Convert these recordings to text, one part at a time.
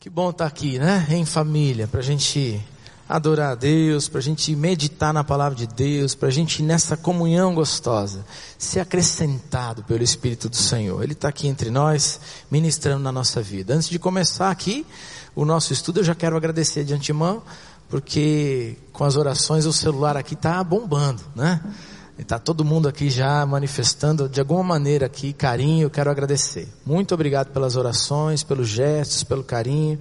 Que bom estar aqui, né? Em família, para a gente adorar a Deus, para a gente meditar na palavra de Deus, para a gente nessa comunhão gostosa, ser acrescentado pelo Espírito do Senhor. Ele está aqui entre nós, ministrando na nossa vida. Antes de começar aqui o nosso estudo, eu já quero agradecer de antemão, porque com as orações o celular aqui está bombando, né? Está todo mundo aqui já manifestando de alguma maneira aqui carinho, eu quero agradecer. Muito obrigado pelas orações, pelos gestos, pelo carinho.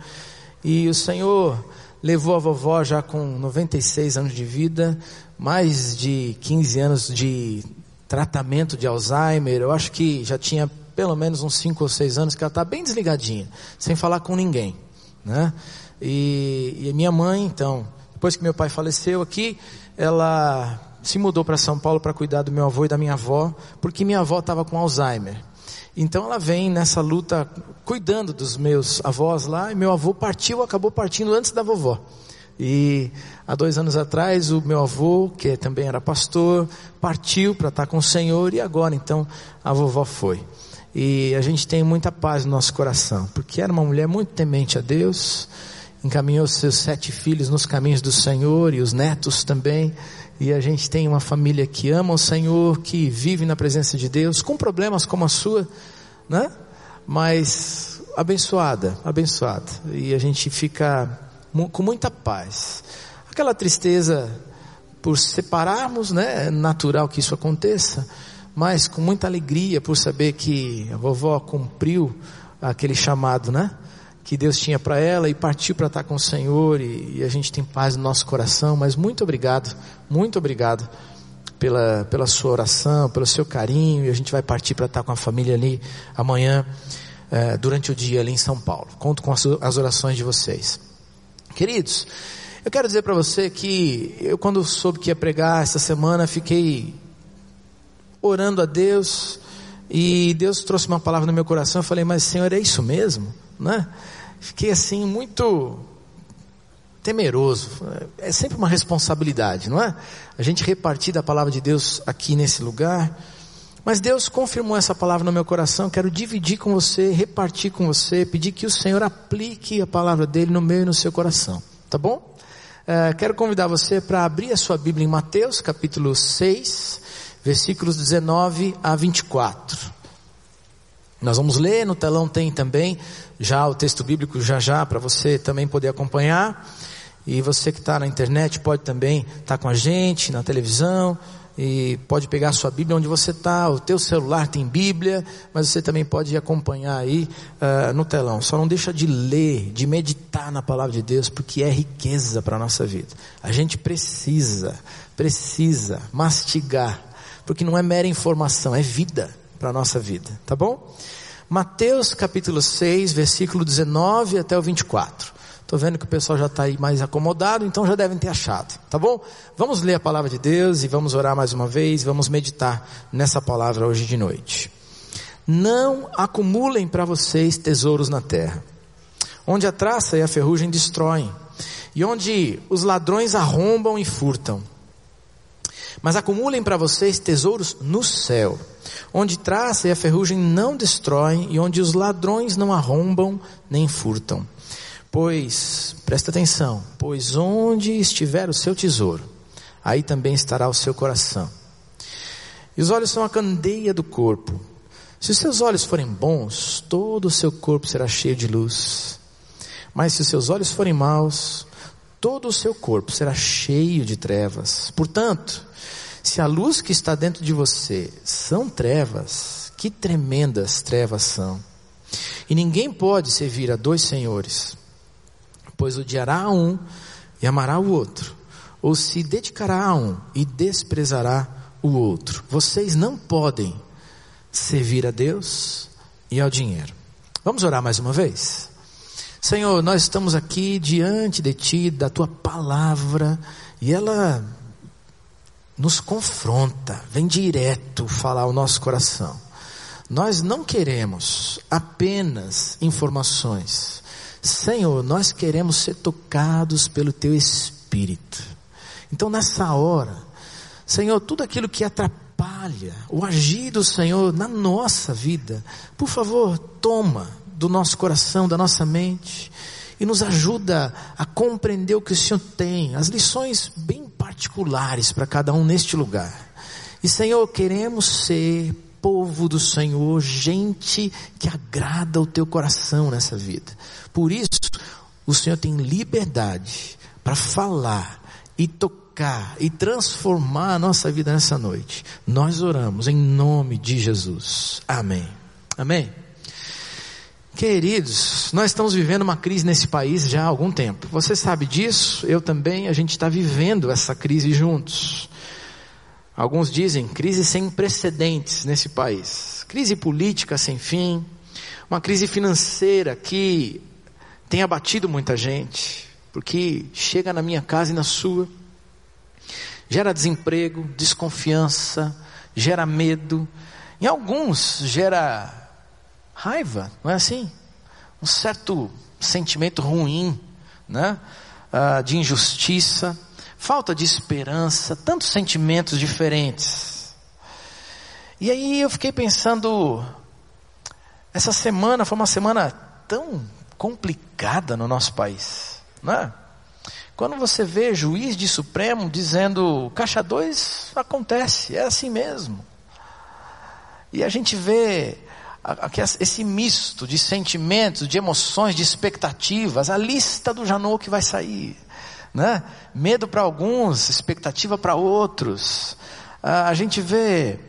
E o Senhor levou a vovó já com 96 anos de vida, mais de 15 anos de tratamento de Alzheimer. Eu acho que já tinha pelo menos uns 5 ou 6 anos que ela está bem desligadinha, sem falar com ninguém. Né? E, e minha mãe, então, depois que meu pai faleceu aqui, ela se mudou para São Paulo para cuidar do meu avô e da minha avó, porque minha avó estava com Alzheimer. Então ela vem nessa luta cuidando dos meus avós lá, e meu avô partiu, acabou partindo antes da vovó. E há dois anos atrás o meu avô, que também era pastor, partiu para estar com o Senhor e agora então a vovó foi. E a gente tem muita paz no nosso coração, porque era uma mulher muito temente a Deus, encaminhou seus sete filhos nos caminhos do Senhor e os netos também. E a gente tem uma família que ama o Senhor, que vive na presença de Deus, com problemas como a sua, né? Mas abençoada, abençoada. E a gente fica com muita paz. Aquela tristeza por separarmos, né? É natural que isso aconteça, mas com muita alegria por saber que a vovó cumpriu aquele chamado, né? Que Deus tinha para ela e partiu para estar com o Senhor e, e, a gente tem paz no nosso coração, mas muito obrigado, muito obrigado pela, pela sua oração, pelo seu carinho e a gente vai partir para estar com a família ali amanhã, eh, durante o dia ali em São Paulo. Conto com as, as orações de vocês. Queridos, eu quero dizer para você que eu quando soube que ia pregar essa semana, fiquei orando a Deus e Deus trouxe uma palavra no meu coração, eu falei, mas Senhor, é isso mesmo? Né? Fiquei assim muito temeroso. É sempre uma responsabilidade, não é? A gente repartir da palavra de Deus aqui nesse lugar. Mas Deus confirmou essa palavra no meu coração. Quero dividir com você, repartir com você, pedir que o Senhor aplique a palavra dele no meu e no seu coração. Tá bom? É, quero convidar você para abrir a sua Bíblia em Mateus, capítulo 6, versículos 19 a 24. Nós vamos ler, no telão tem também já o texto bíblico já já para você também poder acompanhar. E você que está na internet pode também estar tá com a gente na televisão e pode pegar a sua Bíblia onde você está. O teu celular tem Bíblia, mas você também pode acompanhar aí uh, no telão. Só não deixa de ler, de meditar na palavra de Deus, porque é riqueza para a nossa vida. A gente precisa, precisa mastigar, porque não é mera informação, é vida para a nossa vida, tá bom? Mateus capítulo 6, versículo 19 até o 24. Estou vendo que o pessoal já está aí mais acomodado, então já devem ter achado, tá bom? Vamos ler a palavra de Deus e vamos orar mais uma vez, vamos meditar nessa palavra hoje de noite. Não acumulem para vocês tesouros na terra, onde a traça e a ferrugem destroem, e onde os ladrões arrombam e furtam. Mas acumulem para vocês tesouros no céu, onde traça e a ferrugem não destroem e onde os ladrões não arrombam nem furtam. Pois, presta atenção, pois onde estiver o seu tesouro, aí também estará o seu coração. E os olhos são a candeia do corpo. Se os seus olhos forem bons, todo o seu corpo será cheio de luz. Mas se os seus olhos forem maus, todo o seu corpo será cheio de trevas. Portanto, se a luz que está dentro de você são trevas, que tremendas trevas são. E ninguém pode servir a dois senhores, pois odiará a um e amará o outro, ou se dedicará a um e desprezará o outro. Vocês não podem servir a Deus e ao dinheiro. Vamos orar mais uma vez? Senhor, nós estamos aqui diante de Ti, da Tua palavra, e ela nos confronta, vem direto falar ao nosso coração. Nós não queremos apenas informações. Senhor, nós queremos ser tocados pelo Teu Espírito. Então nessa hora, Senhor, tudo aquilo que atrapalha o agir do Senhor na nossa vida, por favor, toma do nosso coração, da nossa mente, e nos ajuda a compreender o que o Senhor tem, as lições bem particulares para cada um neste lugar. E Senhor, queremos ser povo do Senhor, gente que agrada o teu coração nessa vida. Por isso, o Senhor tem liberdade para falar e tocar e transformar a nossa vida nessa noite. Nós oramos em nome de Jesus. Amém. Amém. Queridos, nós estamos vivendo uma crise nesse país já há algum tempo. Você sabe disso, eu também, a gente está vivendo essa crise juntos. Alguns dizem crise sem precedentes nesse país. Crise política sem fim, uma crise financeira que tem abatido muita gente, porque chega na minha casa e na sua, gera desemprego, desconfiança, gera medo, em alguns gera raiva, não é assim? Um certo sentimento ruim, né? Ah, de injustiça, falta de esperança, tantos sentimentos diferentes. E aí eu fiquei pensando, essa semana foi uma semana tão complicada no nosso país, né? Quando você vê juiz de Supremo dizendo, caixa 2 acontece, é assim mesmo. E a gente vê esse misto de sentimentos, de emoções, de expectativas, a lista do Janot que vai sair, né? Medo para alguns, expectativa para outros. a gente vê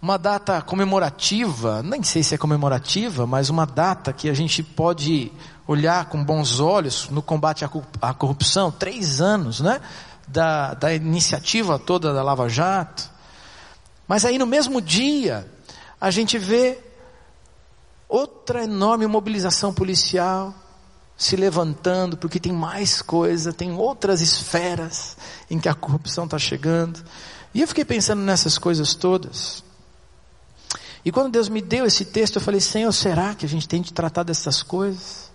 uma data comemorativa, nem sei se é comemorativa, mas uma data que a gente pode olhar com bons olhos no combate à corrupção, três anos, né? Da, da iniciativa toda da Lava Jato. Mas aí no mesmo dia, a gente vê outra enorme mobilização policial se levantando, porque tem mais coisa, tem outras esferas em que a corrupção está chegando. E eu fiquei pensando nessas coisas todas. E quando Deus me deu esse texto, eu falei, Senhor, será que a gente tem de tratar dessas coisas?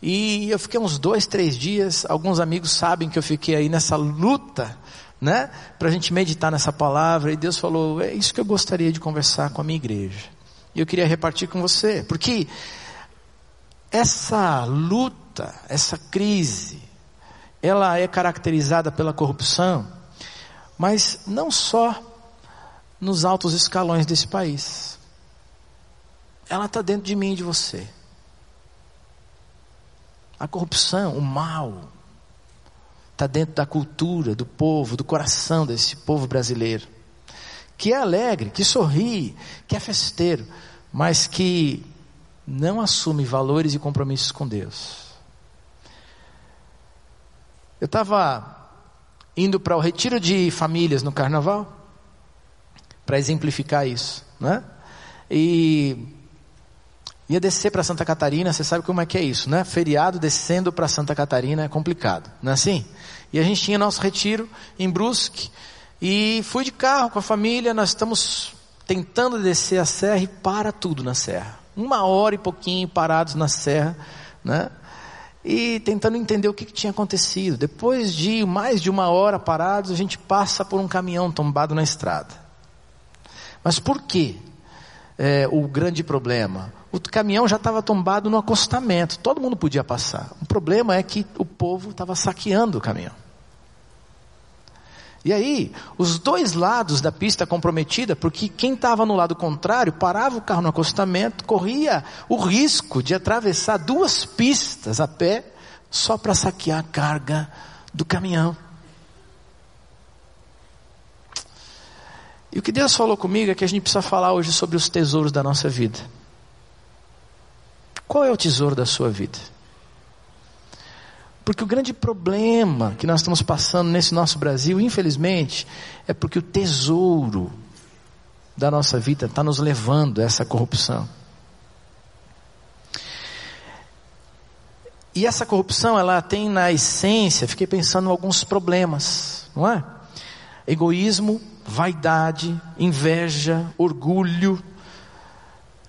E eu fiquei uns dois, três dias, alguns amigos sabem que eu fiquei aí nessa luta né? Para a gente meditar nessa palavra. E Deus falou: é isso que eu gostaria de conversar com a minha igreja. E eu queria repartir com você, porque essa luta, essa crise, ela é caracterizada pela corrupção, mas não só nos altos escalões desse país. Ela está dentro de mim e de você. A corrupção, o mal, está dentro da cultura, do povo, do coração desse povo brasileiro. Que é alegre, que sorri, que é festeiro, mas que não assume valores e compromissos com Deus. Eu estava indo para o retiro de famílias no carnaval, para exemplificar isso, né? E ia descer para Santa Catarina, você sabe como é que é isso, né? Feriado descendo para Santa Catarina é complicado, não é assim? E a gente tinha nosso retiro em Brusque e fui de carro com a família, nós estamos tentando descer a serra e para tudo na serra. Uma hora e pouquinho parados na serra, né? E tentando entender o que, que tinha acontecido. Depois de mais de uma hora parados, a gente passa por um caminhão tombado na estrada. Mas por que é, o grande problema? O caminhão já estava tombado no acostamento, todo mundo podia passar. O problema é que o povo estava saqueando o caminhão. E aí, os dois lados da pista comprometida, porque quem estava no lado contrário parava o carro no acostamento, corria o risco de atravessar duas pistas a pé só para saquear a carga do caminhão. E o que Deus falou comigo é que a gente precisa falar hoje sobre os tesouros da nossa vida. Qual é o tesouro da sua vida? Porque o grande problema que nós estamos passando nesse nosso Brasil, infelizmente, é porque o tesouro da nossa vida está nos levando a essa corrupção. E essa corrupção, ela tem na essência, fiquei pensando em alguns problemas, não é? Egoísmo, vaidade, inveja, orgulho,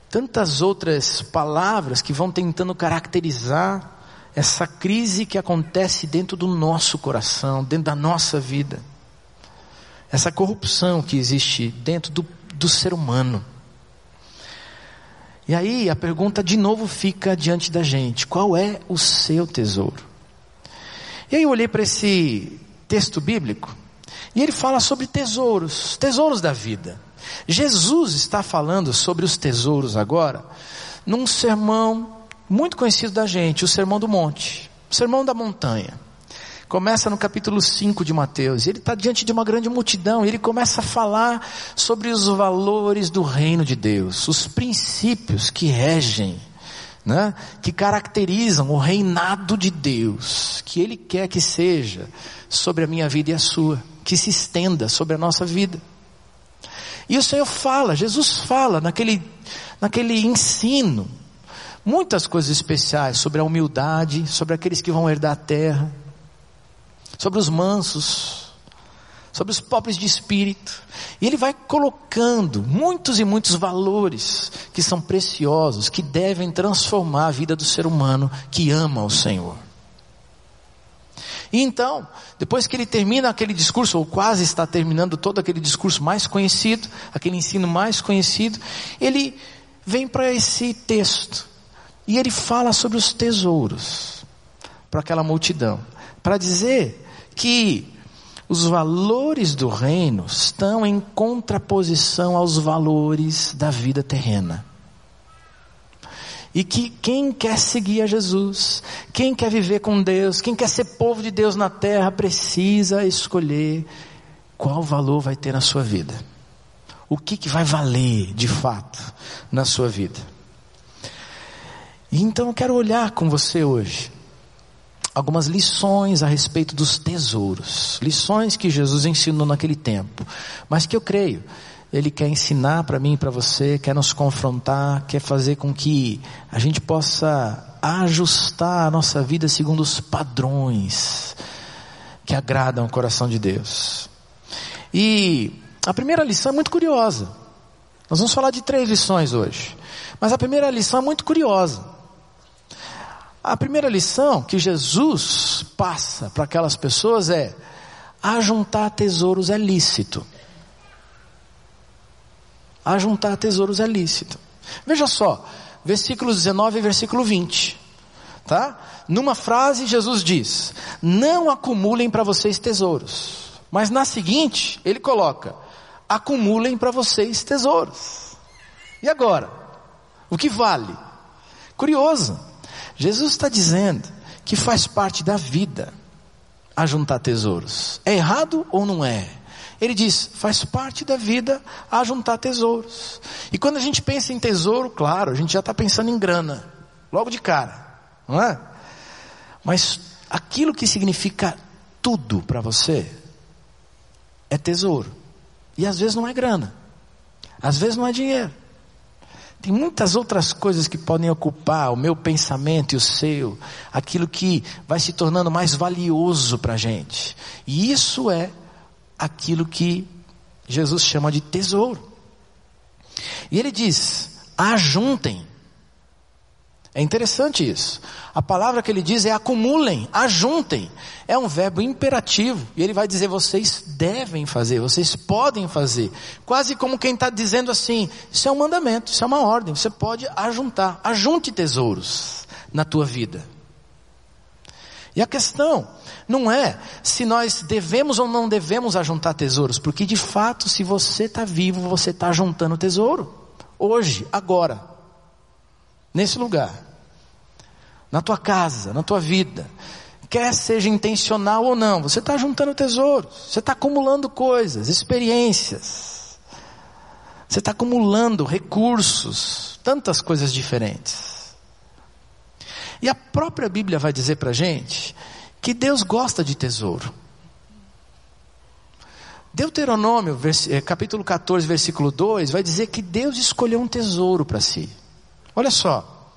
tantas outras palavras que vão tentando caracterizar essa crise que acontece dentro do nosso coração, dentro da nossa vida. Essa corrupção que existe dentro do, do ser humano. E aí a pergunta de novo fica diante da gente: qual é o seu tesouro? E aí eu olhei para esse texto bíblico e ele fala sobre tesouros, tesouros da vida. Jesus está falando sobre os tesouros agora, num sermão muito conhecido da gente, o Sermão do Monte, o Sermão da Montanha. Começa no capítulo 5 de Mateus, ele está diante de uma grande multidão, e ele começa a falar sobre os valores do reino de Deus, os princípios que regem, né, que caracterizam o reinado de Deus, que ele quer que seja sobre a minha vida e a sua, que se estenda sobre a nossa vida. E o Senhor fala, Jesus fala naquele, naquele ensino, muitas coisas especiais sobre a humildade, sobre aqueles que vão herdar a terra, sobre os mansos, sobre os pobres de espírito. E ele vai colocando muitos e muitos valores que são preciosos, que devem transformar a vida do ser humano que ama o Senhor. E então, depois que ele termina aquele discurso, ou quase está terminando todo aquele discurso mais conhecido, aquele ensino mais conhecido, ele vem para esse texto. E ele fala sobre os tesouros para aquela multidão. Para dizer que os valores do reino estão em contraposição aos valores da vida terrena. E que quem quer seguir a Jesus, quem quer viver com Deus, quem quer ser povo de Deus na terra, precisa escolher qual valor vai ter na sua vida. O que, que vai valer de fato na sua vida. E então eu quero olhar com você hoje algumas lições a respeito dos tesouros, lições que Jesus ensinou naquele tempo, mas que eu creio ele quer ensinar para mim e para você, quer nos confrontar, quer fazer com que a gente possa ajustar a nossa vida segundo os padrões que agradam o coração de Deus. E a primeira lição é muito curiosa. Nós vamos falar de três lições hoje. Mas a primeira lição é muito curiosa. A primeira lição que Jesus passa para aquelas pessoas é: ajuntar tesouros é lícito a juntar tesouros é lícito. Veja só, versículo 19 e versículo 20. Tá? Numa frase Jesus diz: "Não acumulem para vocês tesouros". Mas na seguinte, ele coloca: "Acumulem para vocês tesouros". E agora? O que vale? Curioso. Jesus está dizendo que faz parte da vida a juntar tesouros. É errado ou não é? Ele diz, faz parte da vida a juntar tesouros. E quando a gente pensa em tesouro, claro, a gente já está pensando em grana, logo de cara, não é? Mas aquilo que significa tudo para você é tesouro. E às vezes não é grana, às vezes não é dinheiro. Tem muitas outras coisas que podem ocupar o meu pensamento e o seu, aquilo que vai se tornando mais valioso para a gente. E isso é aquilo que Jesus chama de tesouro. E ele diz: ajuntem. É interessante isso. A palavra que ele diz é acumulem, ajuntem. É um verbo imperativo. E ele vai dizer: vocês devem fazer, vocês podem fazer. Quase como quem está dizendo assim: isso é um mandamento, isso é uma ordem. Você pode ajuntar. Ajunte tesouros na tua vida. E a questão não é se nós devemos ou não devemos ajuntar tesouros, porque de fato, se você está vivo, você está juntando tesouro. Hoje, agora, nesse lugar, na tua casa, na tua vida, quer seja intencional ou não, você está juntando tesouros, você está acumulando coisas, experiências, você está acumulando recursos, tantas coisas diferentes. E a própria Bíblia vai dizer para a gente que Deus gosta de tesouro. Deuteronômio, eh, capítulo 14, versículo 2, vai dizer que Deus escolheu um tesouro para si. Olha só.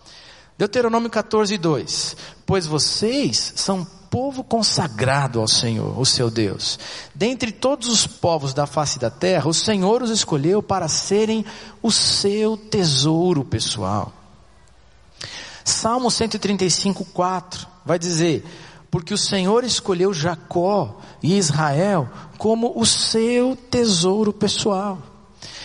Deuteronômio 14, 2. Pois vocês são povo consagrado ao Senhor, o seu Deus. Dentre todos os povos da face da terra, o Senhor os escolheu para serem o seu tesouro pessoal. Salmo 135, 4 vai dizer: porque o Senhor escolheu Jacó e Israel como o seu tesouro pessoal.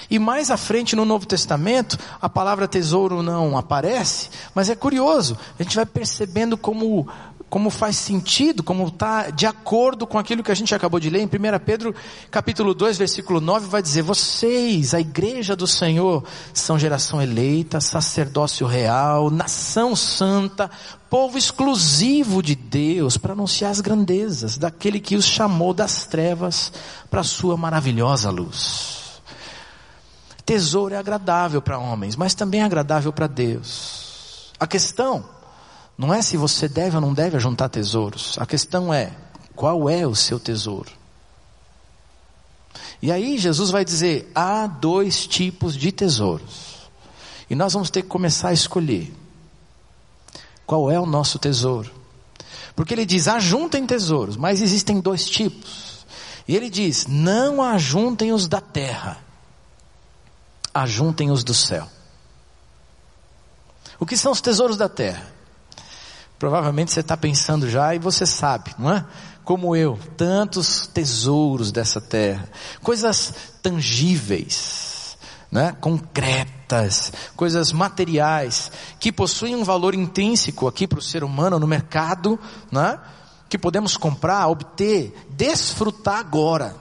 E mais à frente no Novo Testamento, a palavra tesouro não aparece, mas é curioso, a gente vai percebendo como como faz sentido, como está de acordo com aquilo que a gente acabou de ler em 1 Pedro capítulo 2, versículo 9, vai dizer, vocês, a igreja do Senhor, são geração eleita, sacerdócio real, nação santa, povo exclusivo de Deus, para anunciar as grandezas daquele que os chamou das trevas para a sua maravilhosa luz. Tesouro é agradável para homens, mas também é agradável para Deus. A questão não é se você deve ou não deve juntar tesouros. A questão é qual é o seu tesouro. E aí Jesus vai dizer: há dois tipos de tesouros. E nós vamos ter que começar a escolher qual é o nosso tesouro. Porque ele diz: ajuntem tesouros, mas existem dois tipos. E ele diz: não ajuntem os da terra, ajuntem os do céu. O que são os tesouros da terra? Provavelmente você está pensando já e você sabe, não é? Como eu, tantos tesouros dessa terra, coisas tangíveis, né? concretas, coisas materiais, que possuem um valor intrínseco aqui para o ser humano no mercado, né? que podemos comprar, obter, desfrutar agora.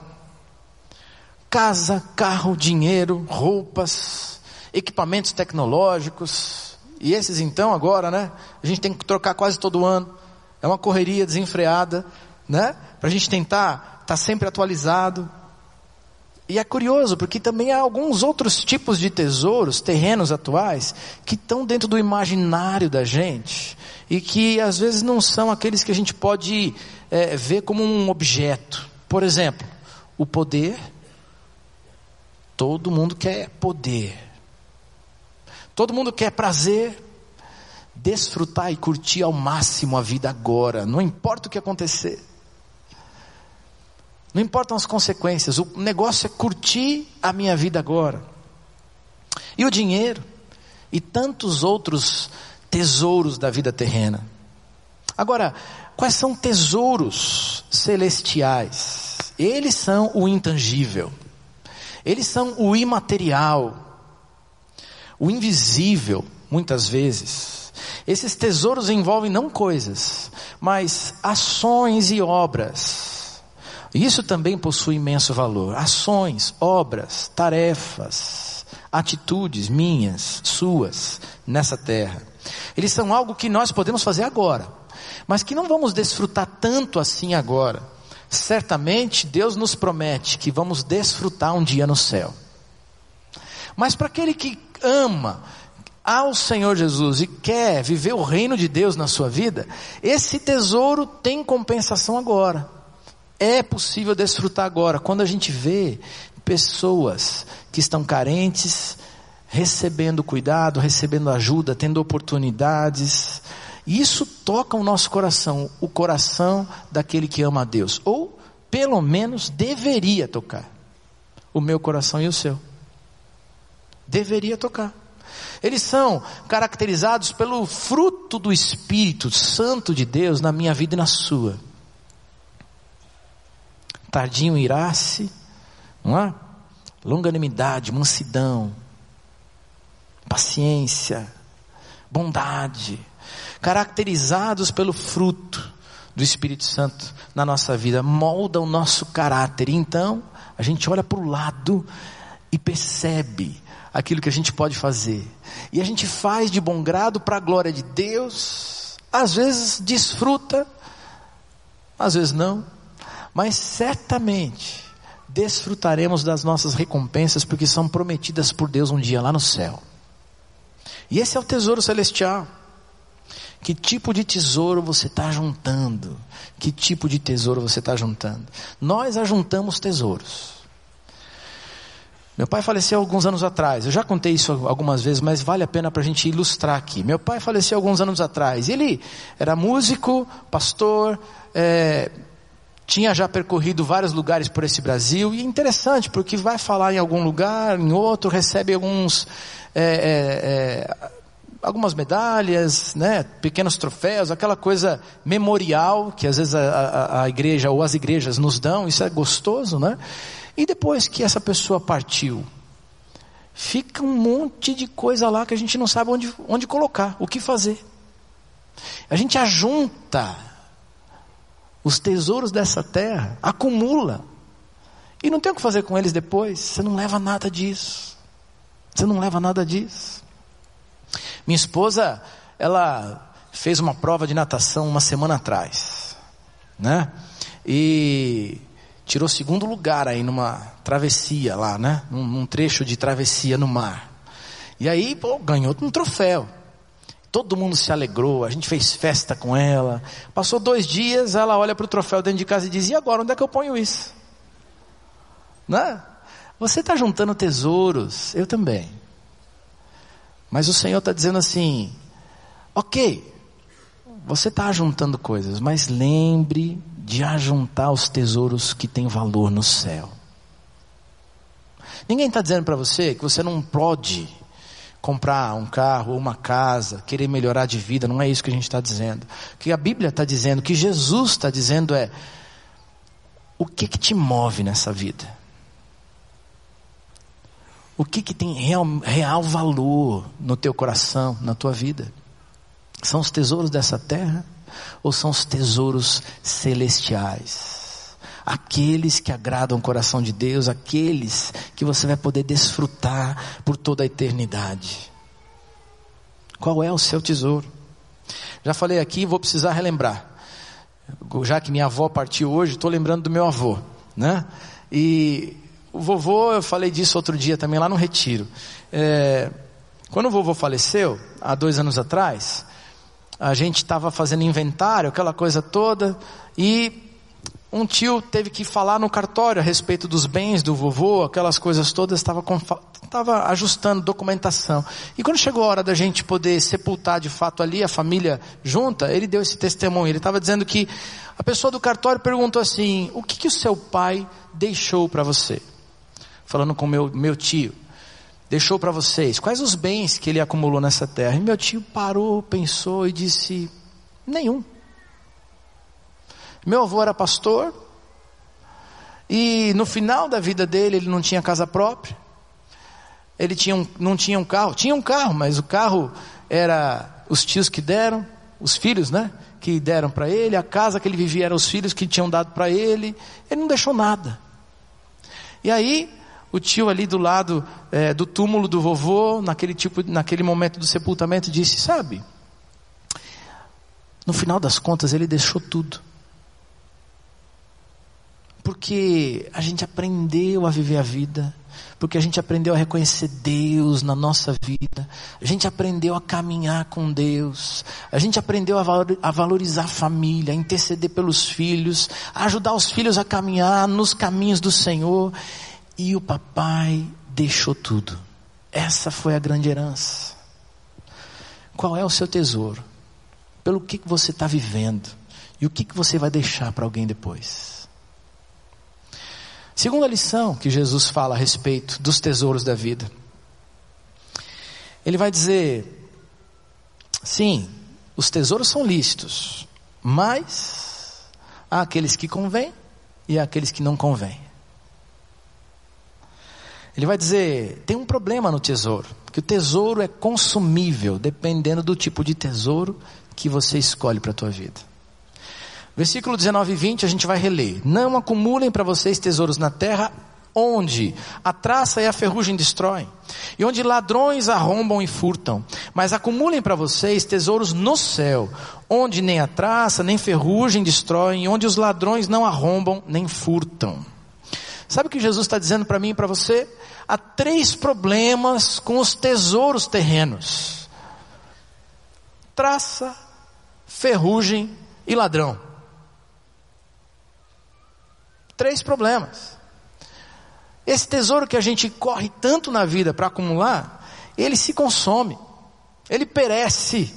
Casa, carro, dinheiro, roupas, equipamentos tecnológicos, e esses então agora, né? A gente tem que trocar quase todo ano. É uma correria desenfreada, né? Para a gente tentar estar tá sempre atualizado. E é curioso, porque também há alguns outros tipos de tesouros, terrenos atuais, que estão dentro do imaginário da gente. E que às vezes não são aqueles que a gente pode é, ver como um objeto. Por exemplo, o poder. Todo mundo quer poder. Todo mundo quer prazer, desfrutar e curtir ao máximo a vida agora, não importa o que acontecer. Não importam as consequências, o negócio é curtir a minha vida agora. E o dinheiro, e tantos outros tesouros da vida terrena. Agora, quais são tesouros celestiais? Eles são o intangível, eles são o imaterial, o invisível, muitas vezes. Esses tesouros envolvem não coisas, mas ações e obras. Isso também possui imenso valor. Ações, obras, tarefas, atitudes minhas, suas, nessa terra. Eles são algo que nós podemos fazer agora, mas que não vamos desfrutar tanto assim agora. Certamente Deus nos promete que vamos desfrutar um dia no céu. Mas para aquele que ama ao Senhor Jesus e quer viver o reino de Deus na sua vida, esse tesouro tem compensação agora. É possível desfrutar agora. Quando a gente vê pessoas que estão carentes, recebendo cuidado, recebendo ajuda, tendo oportunidades, isso toca o nosso coração, o coração daquele que ama a Deus, ou pelo menos deveria tocar o meu coração e o seu. Deveria tocar. Eles são caracterizados pelo fruto do Espírito Santo de Deus na minha vida e na sua. Tardinho irasse, não é? Longanimidade, mansidão, paciência, bondade, caracterizados pelo fruto do Espírito Santo na nossa vida, molda o nosso caráter. Então, a gente olha para o lado e percebe aquilo que a gente pode fazer. E a gente faz de bom grado para a glória de Deus. Às vezes desfruta, às vezes não. Mas certamente desfrutaremos das nossas recompensas porque são prometidas por Deus um dia lá no céu. E esse é o tesouro celestial. Que tipo de tesouro você está juntando? Que tipo de tesouro você está juntando? Nós ajuntamos tesouros. Meu pai faleceu alguns anos atrás. Eu já contei isso algumas vezes, mas vale a pena para a gente ilustrar aqui. Meu pai faleceu alguns anos atrás. Ele era músico, pastor, é, tinha já percorrido vários lugares por esse Brasil. E é interessante, porque vai falar em algum lugar, em outro, recebe alguns. É, é, é, algumas medalhas, né, pequenos troféus, aquela coisa memorial que às vezes a, a, a igreja ou as igrejas nos dão, isso é gostoso, né? E depois que essa pessoa partiu, fica um monte de coisa lá que a gente não sabe onde, onde colocar, o que fazer. A gente ajunta os tesouros dessa terra, acumula, e não tem o que fazer com eles depois, você não leva nada disso. Você não leva nada disso. Minha esposa, ela fez uma prova de natação uma semana atrás, né? E tirou segundo lugar aí numa travessia lá, né? Num, num trecho de travessia no mar. E aí, pô, ganhou um troféu. Todo mundo se alegrou, a gente fez festa com ela. Passou dois dias, ela olha para o troféu dentro de casa e diz: E agora, onde é que eu ponho isso? Né? Você está juntando tesouros, eu também. Mas o Senhor está dizendo assim: Ok, você está ajuntando coisas, mas lembre de ajuntar os tesouros que têm valor no céu. Ninguém está dizendo para você que você não pode comprar um carro ou uma casa, querer melhorar de vida, não é isso que a gente está dizendo. O que a Bíblia está dizendo, o que Jesus está dizendo é: o que, que te move nessa vida? O que, que tem real, real valor no teu coração, na tua vida? São os tesouros dessa terra ou são os tesouros celestiais? Aqueles que agradam o coração de Deus, aqueles que você vai poder desfrutar por toda a eternidade. Qual é o seu tesouro? Já falei aqui, vou precisar relembrar. Já que minha avó partiu hoje, estou lembrando do meu avô, né? E o vovô, eu falei disso outro dia também lá no retiro. É, quando o vovô faleceu, há dois anos atrás, a gente estava fazendo inventário, aquela coisa toda, e um tio teve que falar no cartório a respeito dos bens do vovô, aquelas coisas todas, estava ajustando documentação. E quando chegou a hora da gente poder sepultar de fato ali a família junta, ele deu esse testemunho. Ele estava dizendo que a pessoa do cartório perguntou assim: o que, que o seu pai deixou para você? Falando com meu, meu tio deixou para vocês? Quais os bens que ele acumulou nessa terra? E meu tio parou, pensou e disse: nenhum. Meu avô era pastor, e no final da vida dele ele não tinha casa própria, ele tinha um, não tinha um carro, tinha um carro, mas o carro era os tios que deram, os filhos, né? Que deram para ele, a casa que ele vivia eram os filhos que tinham dado para ele, ele não deixou nada. E aí, o tio ali do lado é, do túmulo do vovô, naquele, tipo, naquele momento do sepultamento, disse: Sabe, no final das contas ele deixou tudo. Porque a gente aprendeu a viver a vida, porque a gente aprendeu a reconhecer Deus na nossa vida, a gente aprendeu a caminhar com Deus, a gente aprendeu a valorizar a família, a interceder pelos filhos, a ajudar os filhos a caminhar nos caminhos do Senhor. E o papai deixou tudo. Essa foi a grande herança. Qual é o seu tesouro? Pelo que, que você está vivendo? E o que, que você vai deixar para alguém depois? Segunda lição que Jesus fala a respeito dos tesouros da vida. Ele vai dizer: sim, os tesouros são lícitos, mas há aqueles que convêm e há aqueles que não convêm. Ele vai dizer: tem um problema no tesouro, que o tesouro é consumível, dependendo do tipo de tesouro que você escolhe para a tua vida. Versículo 19 e 20 a gente vai reler. Não acumulem para vocês tesouros na terra, onde a traça e a ferrugem destroem, e onde ladrões arrombam e furtam. Mas acumulem para vocês tesouros no céu, onde nem a traça nem ferrugem destroem, e onde os ladrões não arrombam nem furtam. Sabe o que Jesus está dizendo para mim e para você? Há três problemas com os tesouros terrenos: traça, ferrugem e ladrão. Três problemas. Esse tesouro que a gente corre tanto na vida para acumular, ele se consome, ele perece,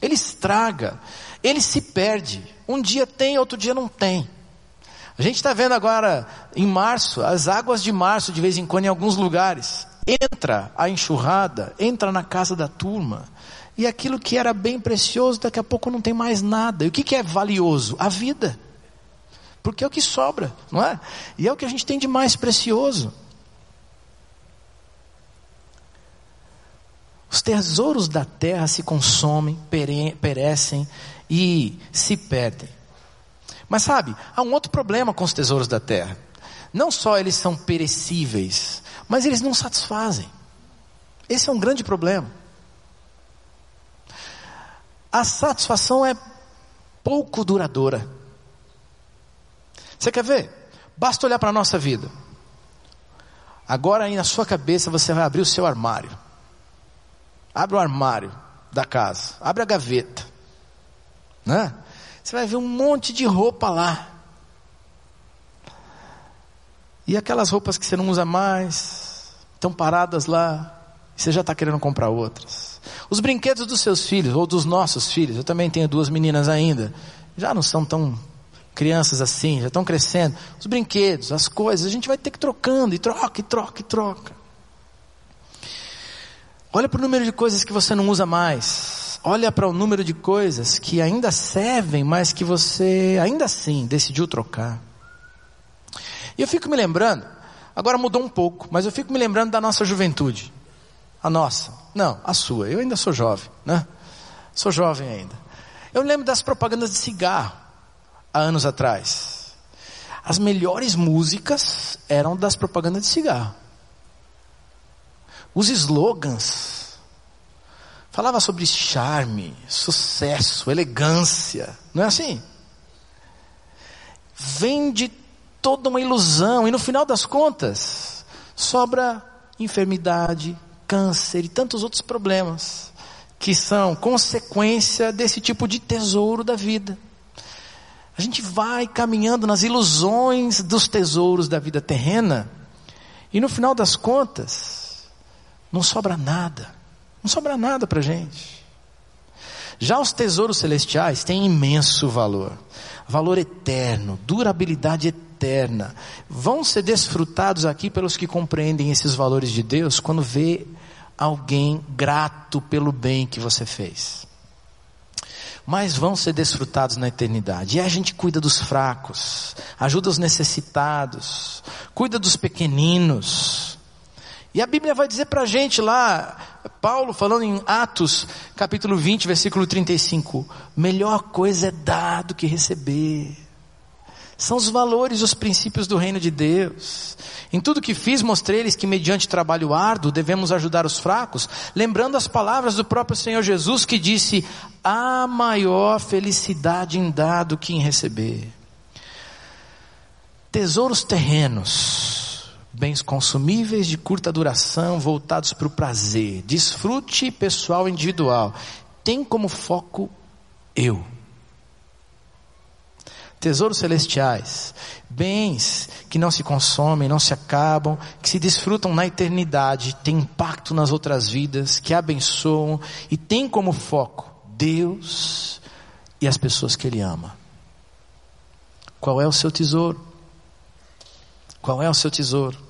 ele estraga, ele se perde. Um dia tem, outro dia não tem. A gente está vendo agora, em março, as águas de março, de vez em quando, em alguns lugares. Entra a enxurrada, entra na casa da turma. E aquilo que era bem precioso, daqui a pouco não tem mais nada. E o que, que é valioso? A vida. Porque é o que sobra, não é? E é o que a gente tem de mais precioso. Os tesouros da terra se consomem, perecem e se perdem. Mas sabe, há um outro problema com os tesouros da terra. Não só eles são perecíveis, mas eles não satisfazem. Esse é um grande problema. A satisfação é pouco duradoura. Você quer ver? Basta olhar para a nossa vida. Agora aí na sua cabeça você vai abrir o seu armário. Abre o armário da casa, abre a gaveta, né? Você vai ver um monte de roupa lá. E aquelas roupas que você não usa mais, estão paradas lá, e você já está querendo comprar outras. Os brinquedos dos seus filhos, ou dos nossos filhos, eu também tenho duas meninas ainda, já não são tão crianças assim, já estão crescendo. Os brinquedos, as coisas, a gente vai ter que trocando, e troca, e troca, e troca. Olha para o número de coisas que você não usa mais. Olha para o número de coisas que ainda servem, mas que você ainda assim decidiu trocar. E eu fico me lembrando, agora mudou um pouco, mas eu fico me lembrando da nossa juventude. A nossa. Não, a sua. Eu ainda sou jovem, né? Sou jovem ainda. Eu lembro das propagandas de cigarro há anos atrás. As melhores músicas eram das propagandas de cigarro. Os slogans falava sobre charme, sucesso, elegância, não é assim? Vende toda uma ilusão e no final das contas sobra enfermidade, câncer e tantos outros problemas que são consequência desse tipo de tesouro da vida. A gente vai caminhando nas ilusões dos tesouros da vida terrena, e no final das contas, não sobra nada. Não sobra nada para gente. Já os tesouros celestiais têm imenso valor, valor eterno, durabilidade eterna. Vão ser desfrutados aqui pelos que compreendem esses valores de Deus quando vê alguém grato pelo bem que você fez mas vão ser desfrutados na eternidade. E a gente cuida dos fracos, ajuda os necessitados, cuida dos pequeninos. E a Bíblia vai dizer para a gente lá, Paulo falando em Atos, capítulo 20, versículo 35, melhor coisa é dar do que receber. São os valores, os princípios do reino de Deus. Em tudo que fiz, mostrei-lhes que, mediante trabalho árduo, devemos ajudar os fracos, lembrando as palavras do próprio Senhor Jesus que disse: há maior felicidade em dar do que em receber. Tesouros terrenos, bens consumíveis de curta duração, voltados para o prazer, desfrute pessoal individual, tem como foco eu tesouros celestiais, bens que não se consomem, não se acabam, que se desfrutam na eternidade, têm impacto nas outras vidas, que abençoam e têm como foco Deus e as pessoas que Ele ama. Qual é o seu tesouro? Qual é o seu tesouro?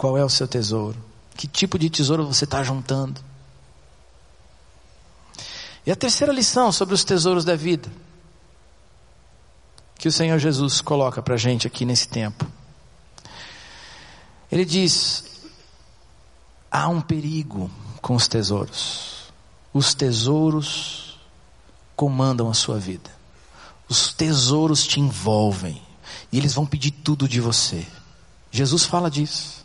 Qual é o seu tesouro? Que tipo de tesouro você está juntando? E a terceira lição sobre os tesouros da vida, que o Senhor Jesus coloca para a gente aqui nesse tempo. Ele diz: há um perigo com os tesouros. Os tesouros comandam a sua vida. Os tesouros te envolvem. E eles vão pedir tudo de você. Jesus fala disso.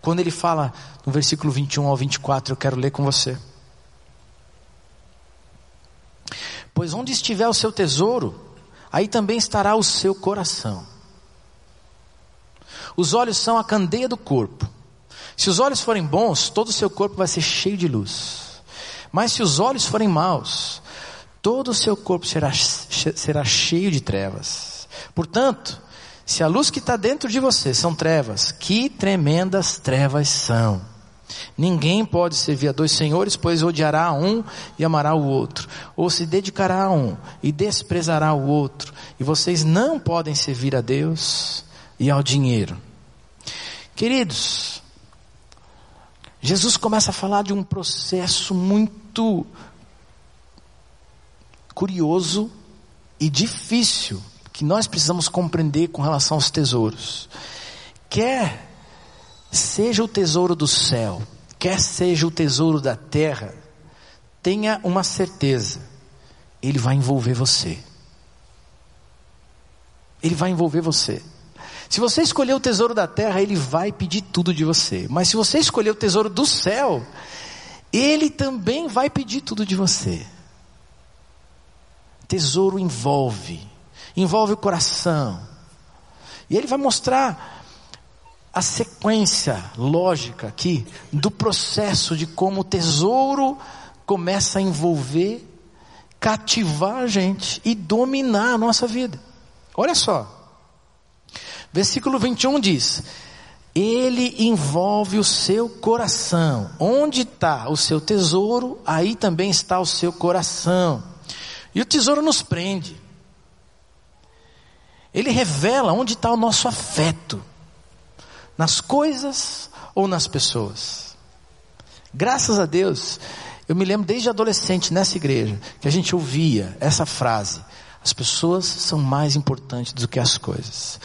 Quando ele fala no versículo 21 ao 24, eu quero ler com você. Pois onde estiver o seu tesouro, aí também estará o seu coração. Os olhos são a candeia do corpo. Se os olhos forem bons, todo o seu corpo vai ser cheio de luz. Mas se os olhos forem maus, todo o seu corpo será, será cheio de trevas. Portanto, se a luz que está dentro de você são trevas, que tremendas trevas são. Ninguém pode servir a dois senhores, pois odiará um e amará o outro, ou se dedicará a um e desprezará o outro, e vocês não podem servir a Deus e ao dinheiro. Queridos, Jesus começa a falar de um processo muito curioso e difícil que nós precisamos compreender com relação aos tesouros. Quer seja o tesouro do céu, quer seja o tesouro da terra, tenha uma certeza, ele vai envolver você. Ele vai envolver você. Se você escolher o tesouro da terra, ele vai pedir tudo de você. Mas se você escolher o tesouro do céu, ele também vai pedir tudo de você. Tesouro envolve, envolve o coração. E ele vai mostrar a sequência lógica aqui do processo de como o tesouro começa a envolver, cativar a gente e dominar a nossa vida. Olha só. Versículo 21 diz: Ele envolve o seu coração. Onde está o seu tesouro, aí também está o seu coração. E o tesouro nos prende. Ele revela onde está o nosso afeto: nas coisas ou nas pessoas. Graças a Deus, eu me lembro desde adolescente nessa igreja que a gente ouvia essa frase: as pessoas são mais importantes do que as coisas.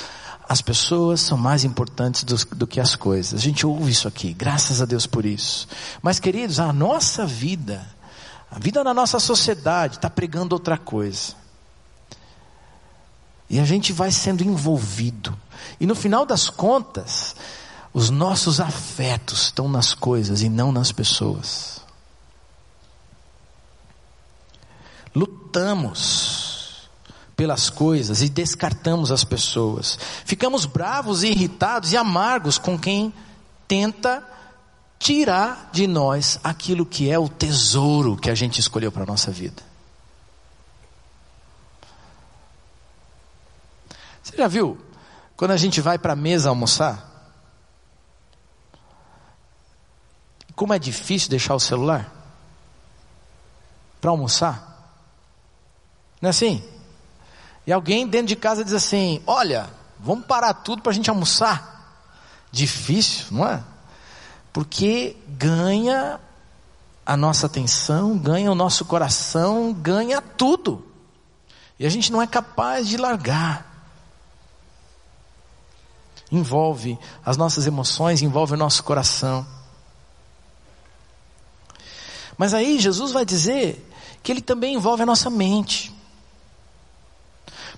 As pessoas são mais importantes do, do, que as coisas. A gente ouve isso aqui, graças a Deus por isso. Mas, queridos, a nossa vida, a vida na nossa sociedade está pregando outra coisa. E a gente vai sendo envolvido. E no final das contas, os nossos afetos estão nas coisas e não nas pessoas. Lutamos pelas coisas e descartamos as pessoas. Ficamos bravos e irritados e amargos com quem tenta tirar de nós aquilo que é o tesouro que a gente escolheu para a nossa vida. Você já viu quando a gente vai para a mesa almoçar? Como é difícil deixar o celular para almoçar? Não é assim? E alguém dentro de casa diz assim: Olha, vamos parar tudo para a gente almoçar. Difícil, não é? Porque ganha a nossa atenção, ganha o nosso coração, ganha tudo. E a gente não é capaz de largar. Envolve as nossas emoções, envolve o nosso coração. Mas aí Jesus vai dizer que ele também envolve a nossa mente.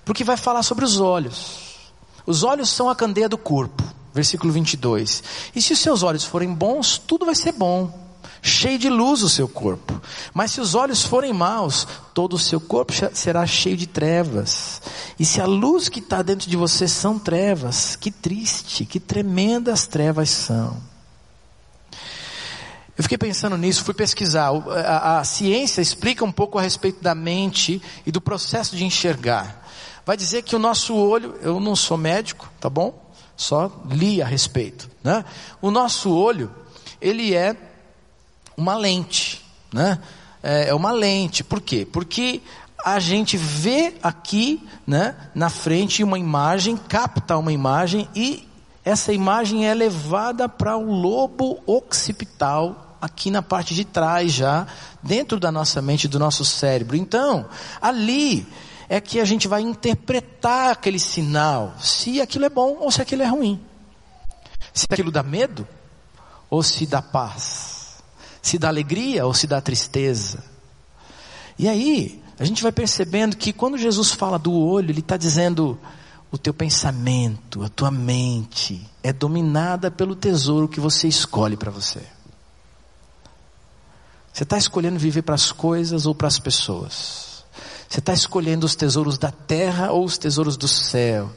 Porque vai falar sobre os olhos. Os olhos são a candeia do corpo. Versículo 22. E se os seus olhos forem bons, tudo vai ser bom. Cheio de luz o seu corpo. Mas se os olhos forem maus, todo o seu corpo será cheio de trevas. E se a luz que está dentro de você são trevas, que triste, que tremendas trevas são. Eu fiquei pensando nisso, fui pesquisar. A, a, a, ciência explica um pouco a respeito da mente e do processo de enxergar vai dizer que o nosso olho, eu não sou médico, tá bom? Só li a respeito, né? O nosso olho, ele é uma lente, né? É, é uma lente, por quê? Porque a gente vê aqui, né, na frente uma imagem, capta uma imagem e essa imagem é levada para o lobo occipital aqui na parte de trás já, dentro da nossa mente, do nosso cérebro. Então, ali é que a gente vai interpretar aquele sinal, se aquilo é bom ou se aquilo é ruim. Se aquilo dá medo ou se dá paz. Se dá alegria ou se dá tristeza. E aí, a gente vai percebendo que quando Jesus fala do olho, ele está dizendo: o teu pensamento, a tua mente é dominada pelo tesouro que você escolhe para você. Você está escolhendo viver para as coisas ou para as pessoas? Você está escolhendo os tesouros da terra ou os tesouros do céu?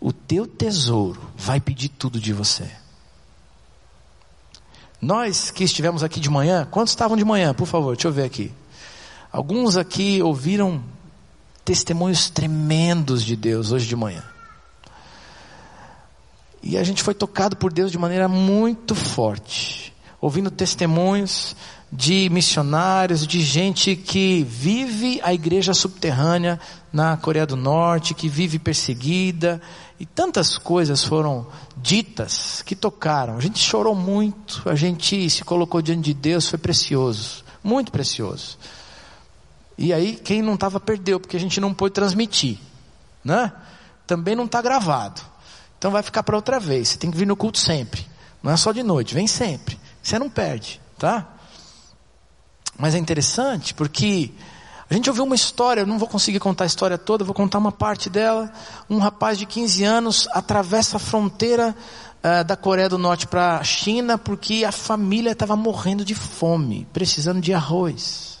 O teu tesouro vai pedir tudo de você. Nós que estivemos aqui de manhã, quantos estavam de manhã? Por favor, deixa eu ver aqui. Alguns aqui ouviram testemunhos tremendos de Deus hoje de manhã. E a gente foi tocado por Deus de maneira muito forte, ouvindo testemunhos de missionários, de gente que vive a igreja subterrânea na Coreia do Norte, que vive perseguida, e tantas coisas foram ditas que tocaram. A gente chorou muito, a gente se colocou diante de Deus, foi precioso, muito precioso. E aí, quem não estava perdeu, porque a gente não pôde transmitir, né? Também não está gravado. Então vai ficar para outra vez, você tem que vir no culto sempre. Não é só de noite, vem sempre. Você não perde, tá? Mas é interessante porque a gente ouviu uma história, eu não vou conseguir contar a história toda, vou contar uma parte dela. Um rapaz de 15 anos atravessa a fronteira uh, da Coreia do Norte para a China porque a família estava morrendo de fome, precisando de arroz.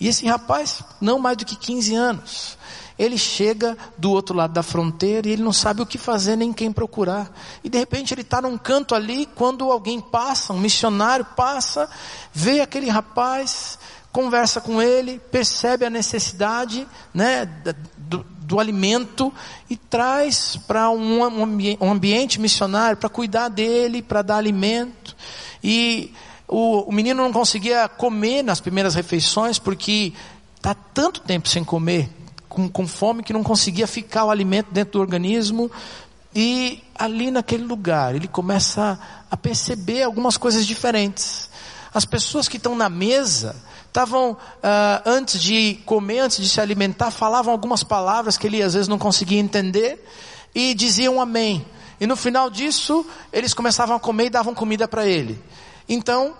E esse rapaz, não mais do que 15 anos, ele chega do outro lado da fronteira e ele não sabe o que fazer nem quem procurar. E de repente ele está num canto ali, quando alguém passa, um missionário passa, vê aquele rapaz, conversa com ele, percebe a necessidade né, do, do alimento e traz para um, um, ambiente missionário para cuidar dele, para dar alimento. E o, o menino não conseguia comer nas primeiras refeições porque está tanto tempo sem comer com, com fome que não conseguia ficar o alimento dentro do organismo. E ali naquele lugar ele começa a perceber algumas coisas diferentes. As pessoas que estão na mesa estavam, uh, antes de comer, antes de se alimentar, falavam algumas palavras que ele às vezes não conseguia entender e diziam amém. E no final disso, eles começavam a comer e davam comida para ele. Então,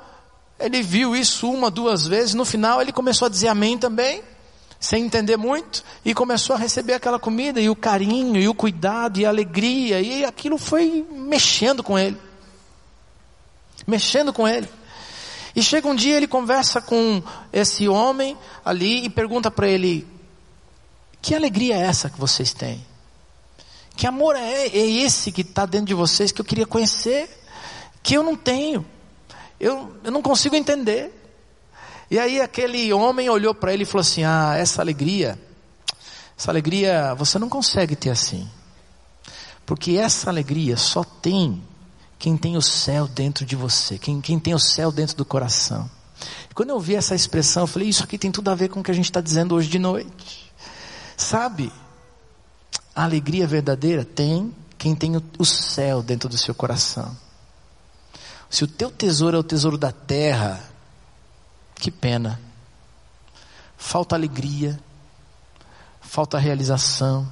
ele viu isso uma, duas vezes, no final ele começou a dizer amém também sem entender muito, e começou a receber aquela comida, e o carinho, e o cuidado, e a alegria, e aquilo foi mexendo com ele. Mexendo com ele. E chega um dia, ele conversa com esse homem ali e pergunta para ele: Que alegria é essa que vocês têm? Que amor é, é esse que está dentro de vocês que eu queria conhecer, que eu não tenho, eu, eu não consigo entender. E aí aquele homem olhou para ele e falou assim: Ah, essa alegria, essa alegria você não consegue ter assim. Porque essa alegria só tem quem tem o céu dentro de você, quem, quem tem o céu dentro do coração. Quando eu ouvi essa expressão, eu falei: Isso aqui tem tudo a ver com o que a gente está dizendo hoje de noite. Sabe, a alegria verdadeira tem quem tem o, o céu dentro do seu coração. Se o teu tesouro é o tesouro da terra, que pena. Falta alegria, falta realização,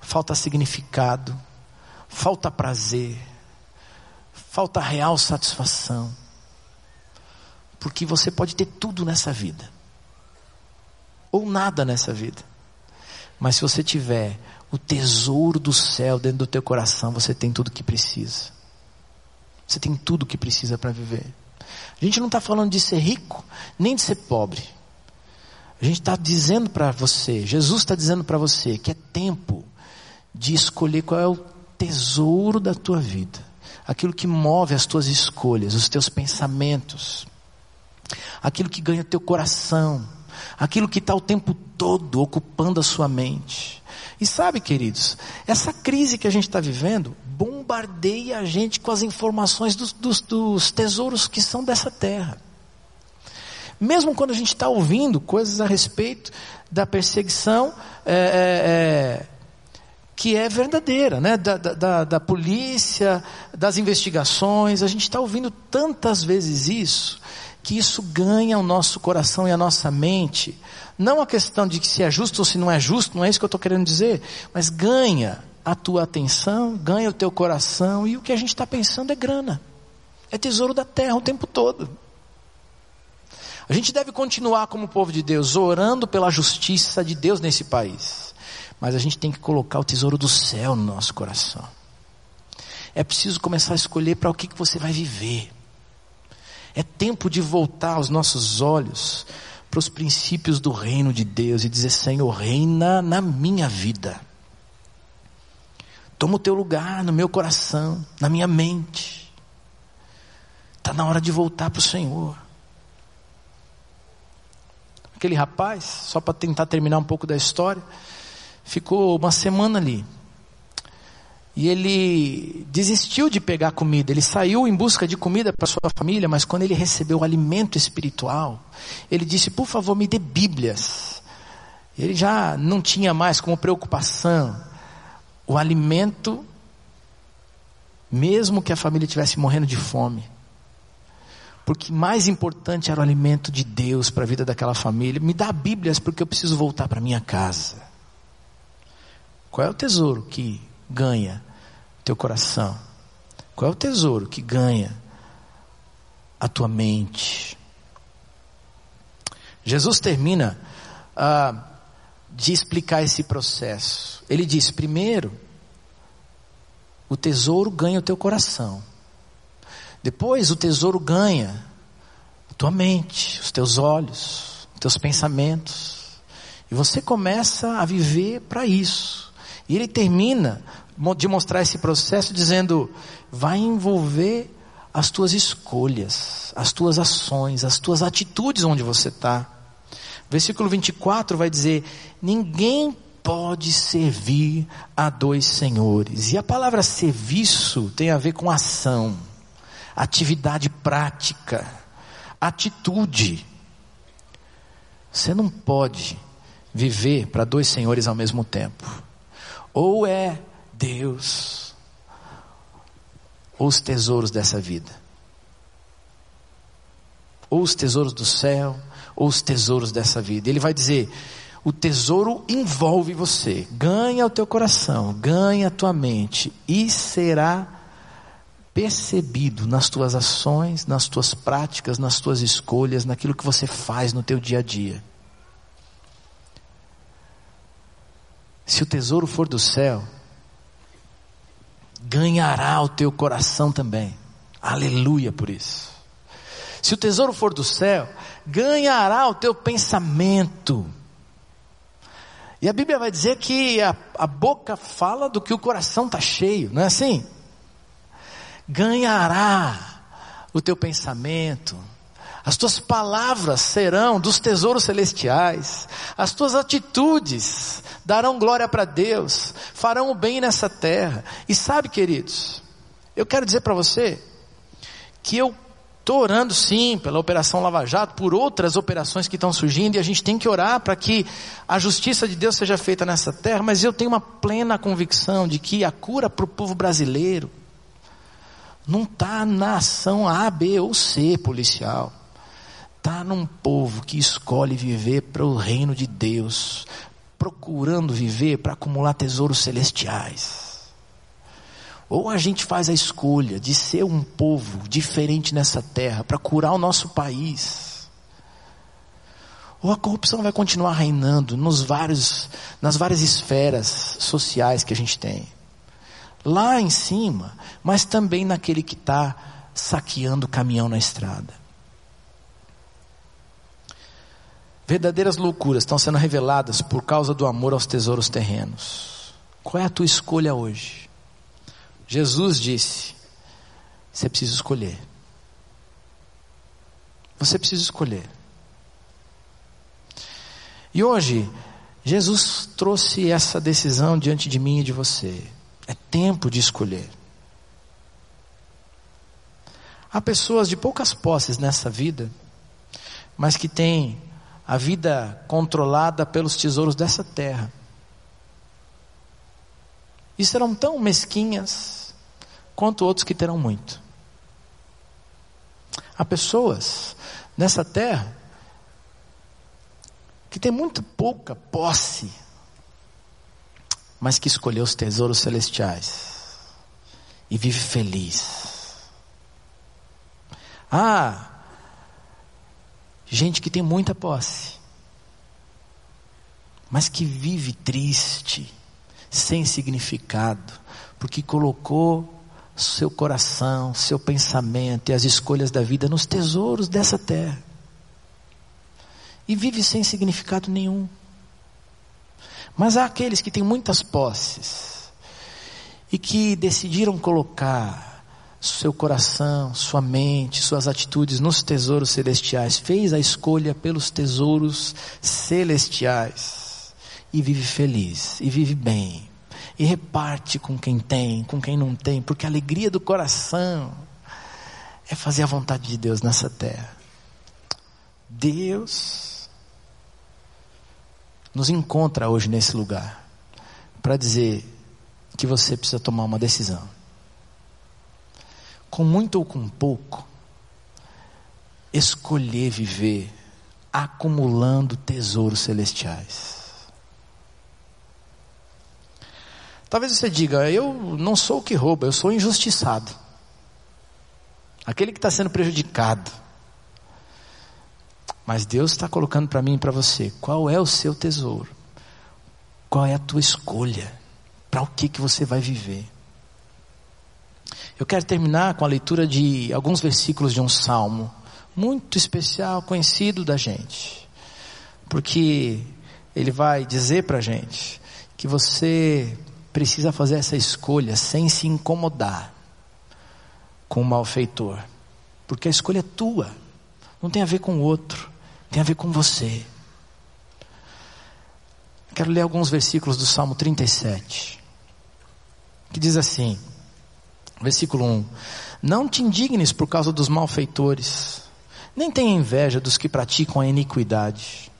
falta significado, falta prazer, falta real satisfação. Porque você pode ter tudo nessa vida, ou nada nessa vida. Mas se você tiver o tesouro do céu dentro do teu coração, você tem tudo o que precisa. Você tem tudo o que precisa para viver. A gente não está falando de ser rico, nem de ser pobre. A gente está dizendo para você, Jesus está dizendo para você que é tempo de escolher qual é o tesouro da tua vida, aquilo que move as tuas escolhas, os teus pensamentos, aquilo que ganha teu coração, aquilo que está o tempo todo ocupando a sua mente. E sabe, queridos, essa crise que a gente está vivendo bombardeia a gente com as informações dos, dos, dos tesouros que são dessa terra. Mesmo quando a gente está ouvindo coisas a respeito da perseguição é, é, é, que é verdadeira, né? Da, da, da, polícia, das investigações, a gente está ouvindo tantas vezes isso, que isso ganha o nosso coração e a nossa mente não a questão de se é justo ou se não é justo, não é isso que eu estou querendo dizer, mas ganha a tua atenção, ganha o teu coração e o que a gente está pensando é grana. É tesouro da terra o tempo todo. A gente deve continuar como povo de Deus, orando pela justiça de Deus nesse país. Mas a gente tem que colocar o tesouro do céu no nosso coração. É preciso começar a escolher para o que, que você vai viver. É tempo de voltar os nossos olhos para os princípios do reino de Deus e dizer: Senhor, reina na minha vida. Toma o teu lugar no meu coração, na minha mente. Está na hora de voltar para o Senhor. Aquele rapaz, só para tentar terminar um pouco da história, ficou uma semana ali. E ele desistiu de pegar comida, ele saiu em busca de comida para sua família, mas quando ele recebeu o alimento espiritual, ele disse: Por favor, me dê Bíblias. Ele já não tinha mais como preocupação o alimento, mesmo que a família estivesse morrendo de fome. Porque mais importante era o alimento de Deus para a vida daquela família. Me dá Bíblias porque eu preciso voltar para minha casa. Qual é o tesouro que ganha teu coração, Qual é o tesouro que ganha a tua mente? Jesus termina ah, de explicar esse processo. Ele diz: primeiro, o tesouro ganha o teu coração. Depois, o tesouro ganha a tua mente, os teus olhos, os teus pensamentos. E você começa a viver para isso. E ele termina de mostrar esse processo dizendo: vai envolver as tuas escolhas, as tuas ações, as tuas atitudes onde você está. Versículo 24 vai dizer: ninguém pode servir a dois senhores. E a palavra serviço tem a ver com ação, atividade prática, atitude. Você não pode viver para dois senhores ao mesmo tempo. Ou é Deus, ou os tesouros dessa vida. Ou os tesouros do céu, ou os tesouros dessa vida. Ele vai dizer: o tesouro envolve você, ganha o teu coração, ganha a tua mente e será percebido nas tuas ações, nas tuas práticas, nas tuas escolhas, naquilo que você faz no teu dia a dia. Se o tesouro for do céu, ganhará o teu coração também. Aleluia por isso. Se o tesouro for do céu, ganhará o teu pensamento. E a Bíblia vai dizer que a, a boca fala do que o coração está cheio, não é assim? Ganhará o teu pensamento, as tuas palavras serão dos tesouros celestiais, as tuas atitudes darão glória para Deus, farão o bem nessa terra. E sabe, queridos, eu quero dizer para você que eu estou orando sim pela Operação Lava Jato, por outras operações que estão surgindo, e a gente tem que orar para que a justiça de Deus seja feita nessa terra, mas eu tenho uma plena convicção de que a cura para o povo brasileiro não está na ação A, B ou C policial. Está num povo que escolhe viver para o reino de Deus, procurando viver para acumular tesouros celestiais. Ou a gente faz a escolha de ser um povo diferente nessa terra para curar o nosso país. Ou a corrupção vai continuar reinando nos vários, nas várias esferas sociais que a gente tem. Lá em cima, mas também naquele que está saqueando o caminhão na estrada. Verdadeiras loucuras estão sendo reveladas por causa do amor aos tesouros terrenos. Qual é a tua escolha hoje? Jesus disse: você precisa escolher. Você precisa escolher. E hoje, Jesus trouxe essa decisão diante de mim e de você. É tempo de escolher. Há pessoas de poucas posses nessa vida, mas que têm a vida controlada pelos tesouros dessa terra. E serão tão mesquinhas quanto outros que terão muito. Há pessoas nessa terra que tem muito pouca posse, mas que escolheu os tesouros celestiais e vive feliz. Ah, Gente que tem muita posse, mas que vive triste, sem significado, porque colocou seu coração, seu pensamento e as escolhas da vida nos tesouros dessa terra. E vive sem significado nenhum. Mas há aqueles que têm muitas posses e que decidiram colocar seu coração, sua mente, suas atitudes nos tesouros celestiais, fez a escolha pelos tesouros celestiais e vive feliz, e vive bem, e reparte com quem tem, com quem não tem, porque a alegria do coração é fazer a vontade de Deus nessa terra. Deus nos encontra hoje nesse lugar para dizer que você precisa tomar uma decisão com muito ou com pouco, escolher viver acumulando tesouros celestiais. Talvez você diga, eu não sou o que rouba, eu sou injustiçado. aquele que está sendo prejudicado. Mas Deus está colocando para mim e para você: qual é o seu tesouro? Qual é a tua escolha? Para o que, que você vai viver? Eu quero terminar com a leitura de alguns versículos de um salmo muito especial, conhecido da gente, porque ele vai dizer para a gente que você precisa fazer essa escolha sem se incomodar com o malfeitor, porque a escolha é tua, não tem a ver com o outro, tem a ver com você. Quero ler alguns versículos do Salmo 37, que diz assim: Versículo 1: Não te indignes por causa dos malfeitores, nem tenha inveja dos que praticam a iniquidade,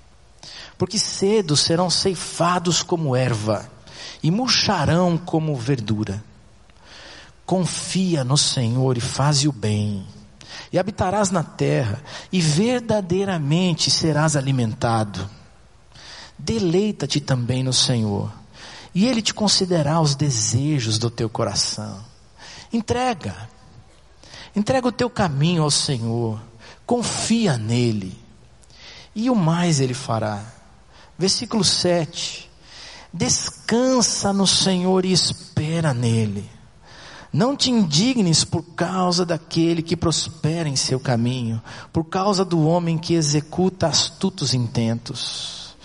porque cedo serão ceifados como erva e murcharão como verdura. Confia no Senhor e faze o bem, e habitarás na terra, e verdadeiramente serás alimentado. Deleita-te também no Senhor, e Ele te concederá os desejos do teu coração. Entrega. Entrega o teu caminho ao Senhor. Confia nele. E o mais ele fará. Versículo 7. Descansa no Senhor e espera nele. Não te indignes por causa daquele que prospera em seu caminho, por causa do homem que executa astutos intentos.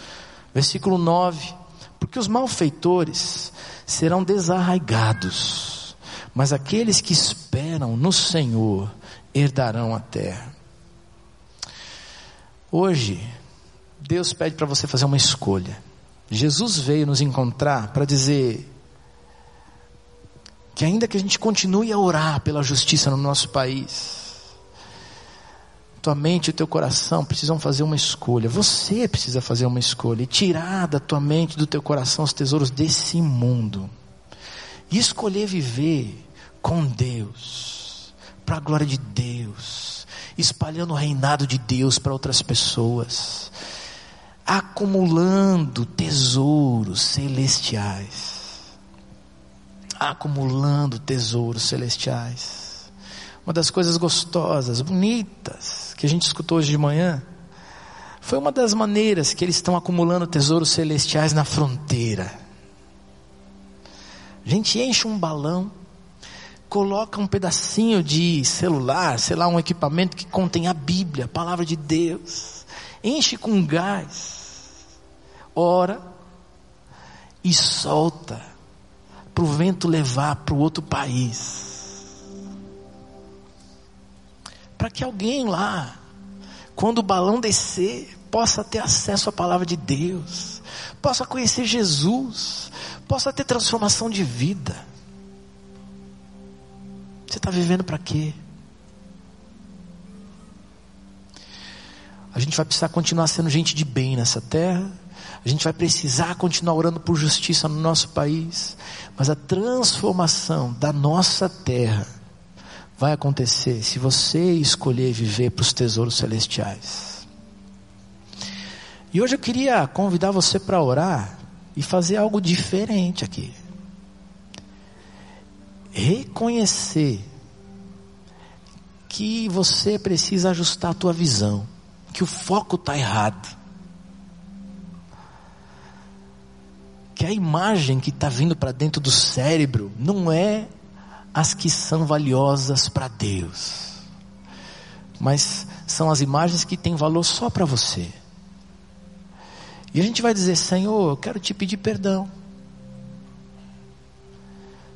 Versículo 9: Porque os malfeitores serão desarraigados mas aqueles que esperam no Senhor herdarão a terra. Hoje, Deus pede para você fazer uma escolha. Jesus veio nos encontrar para dizer que ainda que a gente continue a orar pela justiça no nosso país, tua mente e teu coração precisam fazer uma escolha. Você precisa fazer uma escolha e tirar da tua mente, do teu coração os tesouros desse mundo e escolher viver com Deus, para a glória de Deus, espalhando o reinado de Deus para outras pessoas, acumulando tesouros celestiais. Acumulando tesouros celestiais. Uma das coisas gostosas, bonitas, que a gente escutou hoje de manhã, foi uma das maneiras que eles estão acumulando tesouros celestiais na fronteira. A gente enche um balão, coloca um pedacinho de celular, sei lá, um equipamento que contém a Bíblia, a palavra de Deus, enche com gás, ora e solta para o vento levar para o outro país. Para que alguém lá, quando o balão descer, possa ter acesso à palavra de Deus, possa conhecer Jesus, possa ter transformação de vida. Você está vivendo para quê? A gente vai precisar continuar sendo gente de bem nessa terra. A gente vai precisar continuar orando por justiça no nosso país. Mas a transformação da nossa terra vai acontecer se você escolher viver para os tesouros celestiais. E hoje eu queria convidar você para orar e fazer algo diferente aqui. Reconhecer que você precisa ajustar a tua visão, que o foco está errado. Que a imagem que está vindo para dentro do cérebro não é as que são valiosas para Deus, mas são as imagens que têm valor só para você. E a gente vai dizer: Senhor, eu quero te pedir perdão.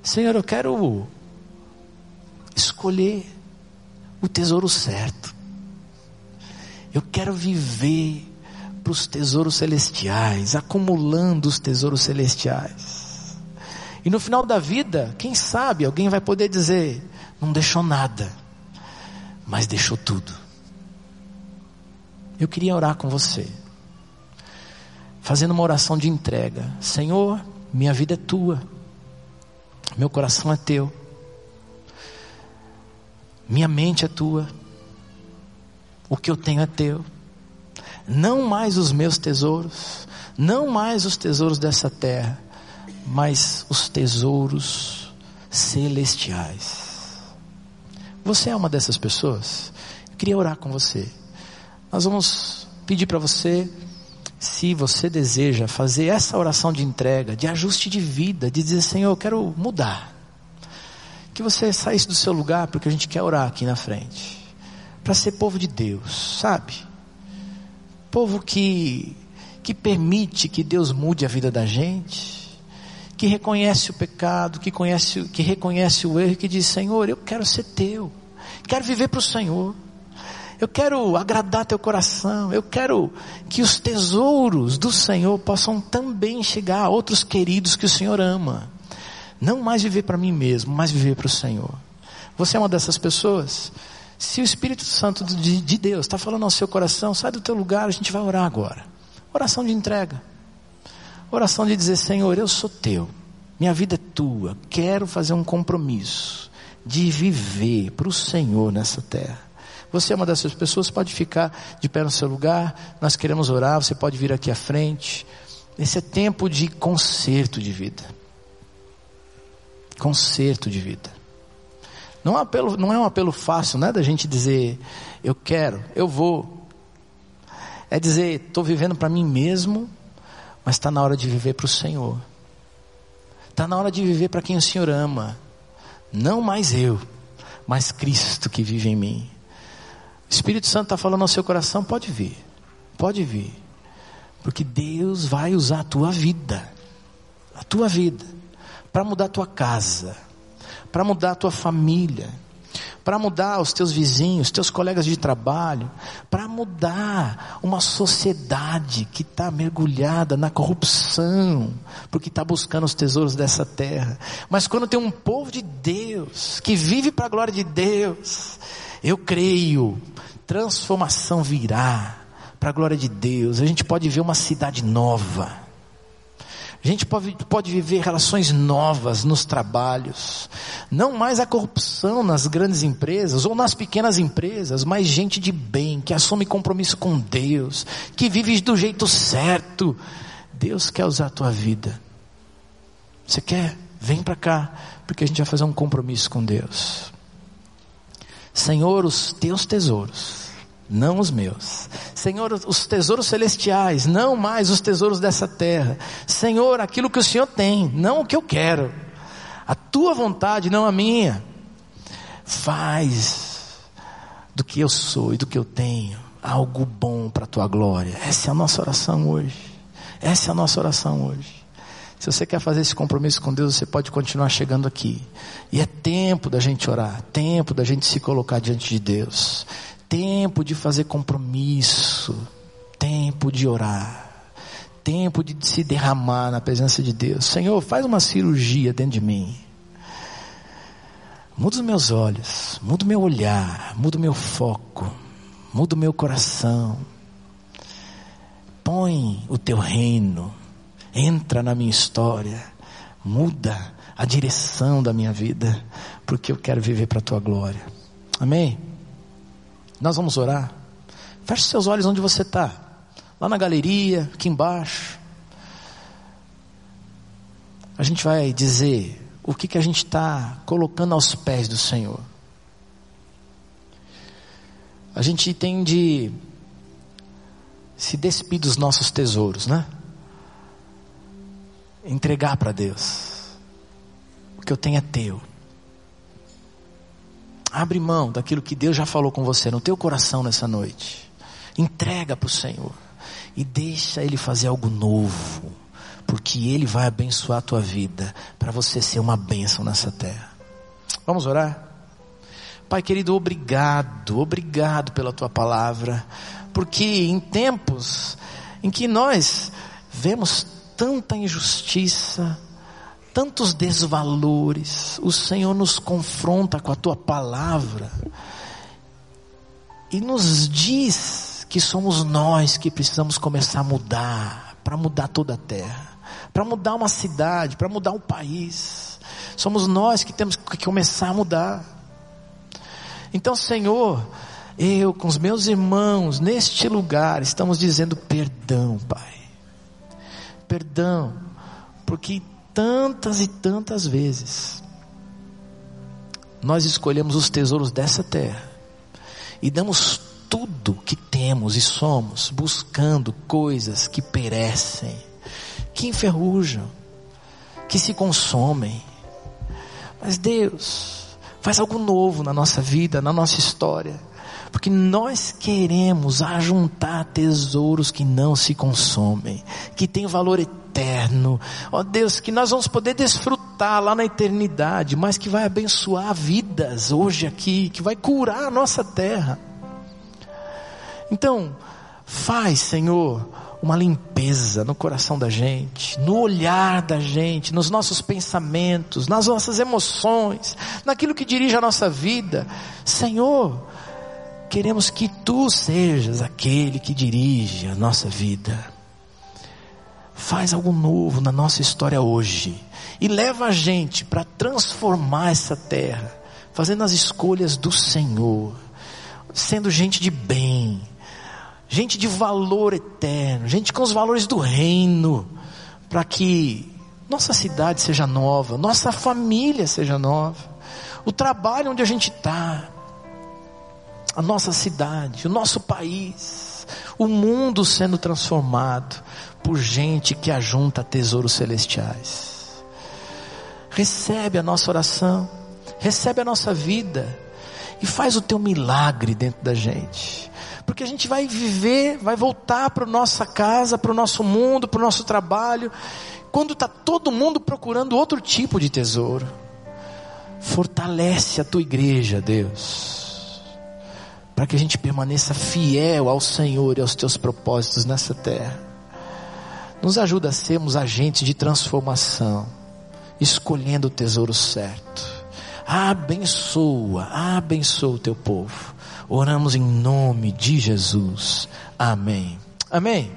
Senhor, eu quero escolher o tesouro certo. Eu quero viver para os tesouros celestiais, acumulando os tesouros celestiais. E no final da vida, quem sabe alguém vai poder dizer: não deixou nada, mas deixou tudo. Eu queria orar com você fazendo uma oração de entrega. Senhor, minha vida é tua, meu coração é teu, minha mente é tua, o que eu tenho é teu. Não mais os meus tesouros, não mais os tesouros dessa terra, mas os tesouros celestiais. Você é uma dessas pessoas? Eu queria orar com você. Nós vamos pedir para você, se você deseja fazer essa oração de entrega, de ajuste de vida, de dizer, Senhor, eu quero mudar. Que você saísse do seu lugar, porque a gente quer orar aqui na frente. Para ser povo de Deus, sabe? Povo que, que permite que Deus mude a vida da gente, que reconhece o pecado, que, conhece, que reconhece o erro e que diz: Senhor, eu quero ser teu, quero viver para o Senhor. Eu quero agradar teu coração. Eu quero que os tesouros do Senhor possam também chegar a outros queridos que o Senhor ama. Não mais viver para mim mesmo, mas viver para o Senhor. Você é uma dessas pessoas? Se o Espírito Santo de, de Deus está falando ao seu coração, sai do teu lugar, a gente vai orar agora. Oração de entrega. Oração de dizer, Senhor, eu sou teu. Minha vida é tua. Quero fazer um compromisso de viver para o Senhor nessa terra. Você é uma dessas pessoas, pode ficar de pé no seu lugar, nós queremos orar, você pode vir aqui à frente. Esse é tempo de conserto de vida. Conserto de vida. Não é um apelo, não é um apelo fácil, não é da gente dizer, eu quero, eu vou. É dizer, estou vivendo para mim mesmo, mas está na hora de viver para o Senhor. Está na hora de viver para quem o Senhor ama. Não mais eu, mas Cristo que vive em mim. O Espírito Santo está falando ao seu coração, pode vir, pode vir, porque Deus vai usar a tua vida, a tua vida, para mudar a tua casa, para mudar a tua família, para mudar os teus vizinhos, teus colegas de trabalho, para mudar uma sociedade que está mergulhada na corrupção, porque está buscando os tesouros dessa terra. Mas quando tem um povo de Deus, que vive para a glória de Deus, eu creio, transformação virá para a glória de Deus. A gente pode ver uma cidade nova. A gente pode, pode viver relações novas nos trabalhos. Não mais a corrupção nas grandes empresas ou nas pequenas empresas, mas gente de bem, que assume compromisso com Deus, que vive do jeito certo. Deus quer usar a tua vida. Você quer? Vem para cá, porque a gente vai fazer um compromisso com Deus. Senhor, os teus tesouros, não os meus. Senhor, os tesouros celestiais, não mais os tesouros dessa terra. Senhor, aquilo que o Senhor tem, não o que eu quero. A tua vontade, não a minha. Faz do que eu sou e do que eu tenho algo bom para a tua glória. Essa é a nossa oração hoje. Essa é a nossa oração hoje. Se você quer fazer esse compromisso com Deus, você pode continuar chegando aqui. E é tempo da gente orar, tempo da gente se colocar diante de Deus, tempo de fazer compromisso, tempo de orar, tempo de se derramar na presença de Deus. Senhor, faz uma cirurgia dentro de mim. Muda os meus olhos, muda o meu olhar, muda o meu foco, muda o meu coração. Põe o teu reino entra na minha história, muda a direção da minha vida, porque eu quero viver para a tua glória. Amém? Nós vamos orar. Feche seus olhos onde você está, lá na galeria, aqui embaixo. A gente vai dizer o que, que a gente está colocando aos pés do Senhor. A gente tem de se despir dos nossos tesouros, né? entregar para Deus. O que eu tenho é teu. Abre mão daquilo que Deus já falou com você no teu coração nessa noite. Entrega para o Senhor e deixa Ele fazer algo novo, porque Ele vai abençoar a tua vida para você ser uma bênção nessa terra. Vamos orar? Pai querido, obrigado, obrigado pela tua palavra, porque em tempos em que nós vemos tanta injustiça, tantos desvalores, o Senhor nos confronta com a tua palavra e nos diz que somos nós que precisamos começar a mudar, para mudar toda a terra, para mudar uma cidade, para mudar um país. Somos nós que temos que começar a mudar. Então, Senhor, eu com os meus irmãos neste lugar estamos dizendo perdão, Pai perdão, porque tantas e tantas vezes nós escolhemos os tesouros dessa terra e damos tudo que temos e somos buscando coisas que perecem, que enferrujam, que se consomem. Mas Deus faz algo novo na nossa vida, na nossa história, porque nós queremos ajuntar tesouros que não se consomem, que têm valor eterno. Ó oh Deus, que nós vamos poder desfrutar lá na eternidade, mas que vai abençoar vidas hoje aqui, que vai curar a nossa terra. Então, faz, Senhor, uma limpeza no coração da gente, no olhar da gente, nos nossos pensamentos, nas nossas emoções, naquilo que dirige a nossa vida. Senhor, queremos que tu sejas aquele que dirige a nossa vida. Faz algo novo na nossa história hoje e leva a gente para transformar essa terra, fazendo as escolhas do Senhor, sendo gente de bem, gente de valor eterno, gente com os valores do reino, para que nossa cidade seja nova, nossa família seja nova, o trabalho onde a gente está, a nossa cidade, o nosso país, o mundo sendo transformado por gente que ajunta tesouros celestiais. Recebe a nossa oração, recebe a nossa vida e faz o teu milagre dentro da gente porque a gente vai viver, vai voltar para nossa casa, para o nosso mundo, para o nosso trabalho, quando está todo mundo procurando outro tipo de tesouro. Fortalece a tua igreja, Deus, para que a gente permaneça fiel ao Senhor e aos teus propósitos nessa terra. Nos ajuda a sermos agentes de transformação, escolhendo o tesouro certo. Abençoa, abençoa o teu povo. Oramos em nome de Jesus. Amém. Amém.